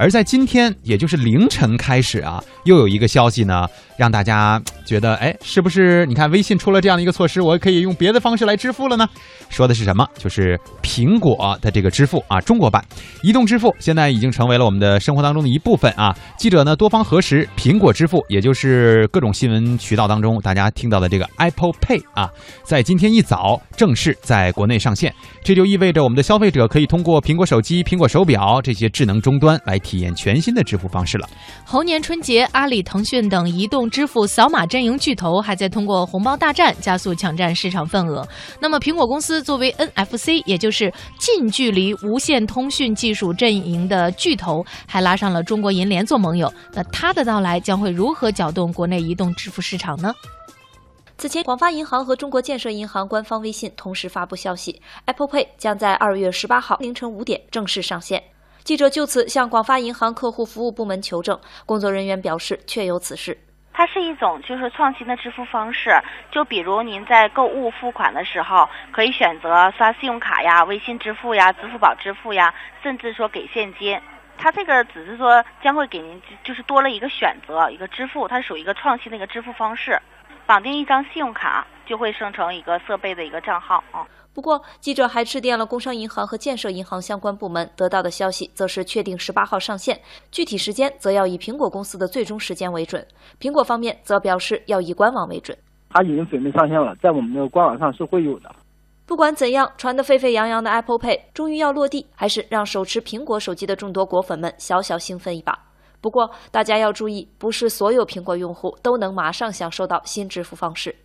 而在今天，也就是凌晨开始啊，又有一个消息呢，让大家觉得，哎，是不是？你看微信出了这样的一个措施，我可以用别的方式来支付了呢？说的是什么？就是苹果的这个支付啊，中国版移动支付现在已经成为了我们的生活当中的一部分啊。记者呢多方核实，苹果支付，也就是各种新闻渠道当中大家听到的这个 Apple Pay 啊，在今天一早正式在国内上线。这就意味着我们的消费者可以通过苹果手机、苹果手表这些智能终端来体验全新的支付方式了。猴年春节，阿里、腾讯等移动支付扫码阵营巨头还在通过红包大战加速抢占市场份额。那么，苹果公司作为 NFC，也就是近距离无线通讯技术阵营的巨头，还拉上了中国银联做盟友。那它的到来将会如何搅动国内移动支付市场呢？此前，广发银行和中国建设银行官方微信同时发布消息，Apple Pay 将在二月十八号凌晨五点正式上线。记者就此向广发银行客户服务部门求证，工作人员表示确有此事。它是一种就是创新的支付方式，就比如您在购物付款的时候，可以选择刷信用卡呀、微信支付呀、支付宝支付呀，甚至说给现金。它这个只是说将会给您就是多了一个选择，一个支付，它属于一个创新的一个支付方式。绑定一张信用卡，就会生成一个设备的一个账号啊。不过，记者还致电了工商银行和建设银行相关部门，得到的消息则是确定十八号上线，具体时间则要以苹果公司的最终时间为准。苹果方面则表示要以官网为准。它已经准备上线了，在我们的官网上是会有的。不管怎样，传得沸沸扬扬的 Apple Pay 终于要落地，还是让手持苹果手机的众多果粉们小小兴奋一把。不过，大家要注意，不是所有苹果用户都能马上享受到新支付方式。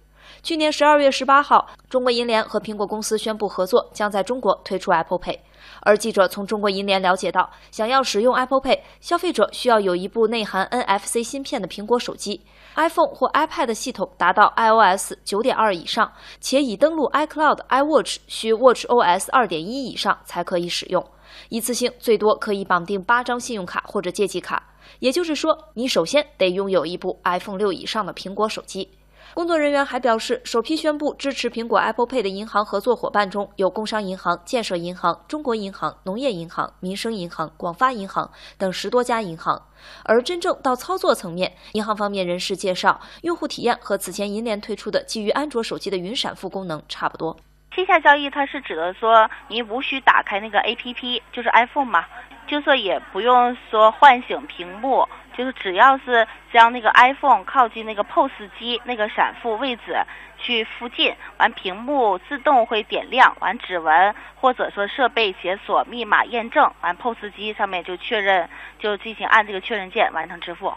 去年十二月十八号，中国银联和苹果公司宣布合作，将在中国推出 Apple Pay。而记者从中国银联了解到，想要使用 Apple Pay，消费者需要有一部内含 NFC 芯片的苹果手机，iPhone 或 iPad 系统达到 iOS 九点二以上，且已登录 iCloud、iWatch 需 WatchOS 二点一以上才可以使用。一次性最多可以绑定八张信用卡或者借记卡。也就是说，你首先得拥有一部 iPhone 六以上的苹果手机。工作人员还表示，首批宣布支持苹果 Apple Pay 的银行合作伙伴中有工商银行、建设银行、中国银行、农业银行、民生银行、广发银行等十多家银行。而真正到操作层面，银行方面人士介绍，用户体验和此前银联推出的基于安卓手机的云闪付功能差不多。线下交易它是指的说，您无需打开那个 APP，就是 iPhone 嘛。就说也不用说唤醒屏幕，就是只要是将那个 iPhone 靠近那个 POS 机那个闪付位置去附近，完屏幕自动会点亮，完指纹或者说设备解锁密码验证，完 POS 机上面就确认，就进行按这个确认键完成支付。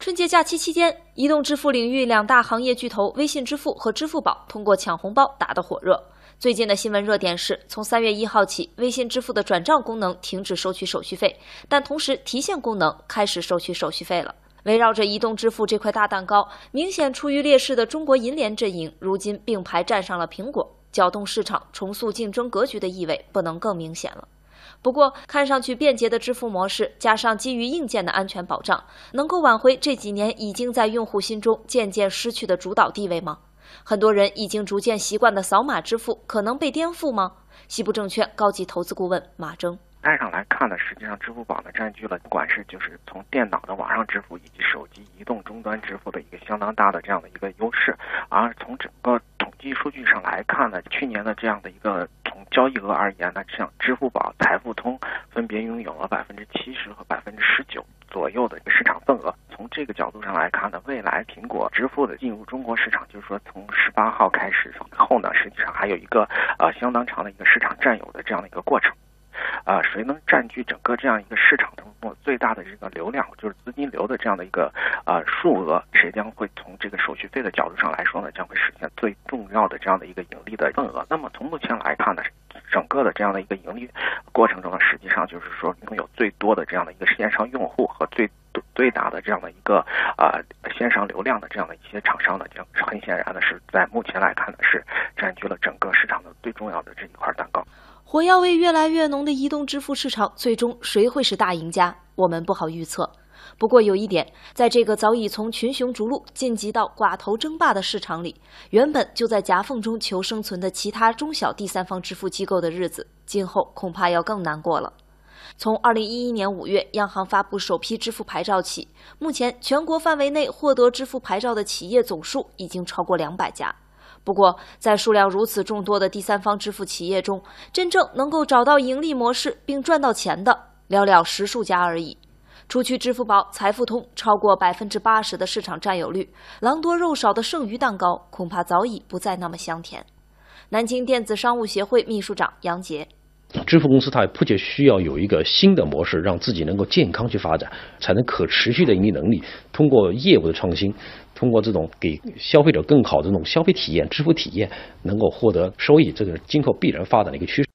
春节假期期间，移动支付领域两大行业巨头微信支付和支付宝通过抢红包打得火热。最近的新闻热点是，从三月一号起，微信支付的转账功能停止收取手续费，但同时提现功能开始收取手续费了。围绕着移动支付这块大蛋糕，明显处于劣势的中国银联阵营，如今并排站上了苹果，搅动市场、重塑竞争格局的意味不能更明显了。不过，看上去便捷的支付模式，加上基于硬件的安全保障，能够挽回这几年已经在用户心中渐渐失去的主导地位吗？很多人已经逐渐习惯的扫码支付可能被颠覆吗？西部证券高级投资顾问马征。单上来看呢，实际上支付宝呢占据了不管是就是从电脑的网上支付以及手机移动终端支付的一个相当大的这样的一个优势。而从整个统计数据上来看呢，去年的这样的一个从交易额而言呢，像支付宝、财付通分别拥有了百分之七十和百分之十九左右的一个市场份额。从这个角度上来看呢，未来苹果支付的进入中国市场，就是说从十八号开始后呢，实际上还有一个呃相当长的一个市场占有的这样的一个过程。啊，谁能占据整个这样一个市场当中最大的这个流量，就是资金流的这样的一个呃数额，谁将会从这个手续费的角度上来说呢，将会实现最重要的这样的一个盈利的份额。那么从目前来看呢，整个的这样的一个盈利过程中呢，实际上就是说拥有最多的这样的一个线上用户和最最大的这样的一个啊线上流量的这样的一些厂商呢，将很显然的是在目前来看呢，是占据了整个市场的最重要的这一块蛋糕。火药味越来越浓的移动支付市场，最终谁会是大赢家？我们不好预测。不过有一点，在这个早已从群雄逐鹿晋级到寡头争霸的市场里，原本就在夹缝中求生存的其他中小第三方支付机构的日子，今后恐怕要更难过了。从二零一一年五月央行发布首批支付牌照起，目前全国范围内获得支付牌照的企业总数已经超过两百家。不过，在数量如此众多的第三方支付企业中，真正能够找到盈利模式并赚到钱的，寥寥十数家而已。除去支付宝、财付通超过百分之八十的市场占有率，狼多肉少的剩余蛋糕恐怕早已不再那么香甜。南京电子商务协会秘书长杨杰。支付公司它迫切需要有一个新的模式，让自己能够健康去发展，才能可持续的盈利能力。通过业务的创新，通过这种给消费者更好的这种消费体验、支付体验，能够获得收益，这个今后必然发展的一个趋势。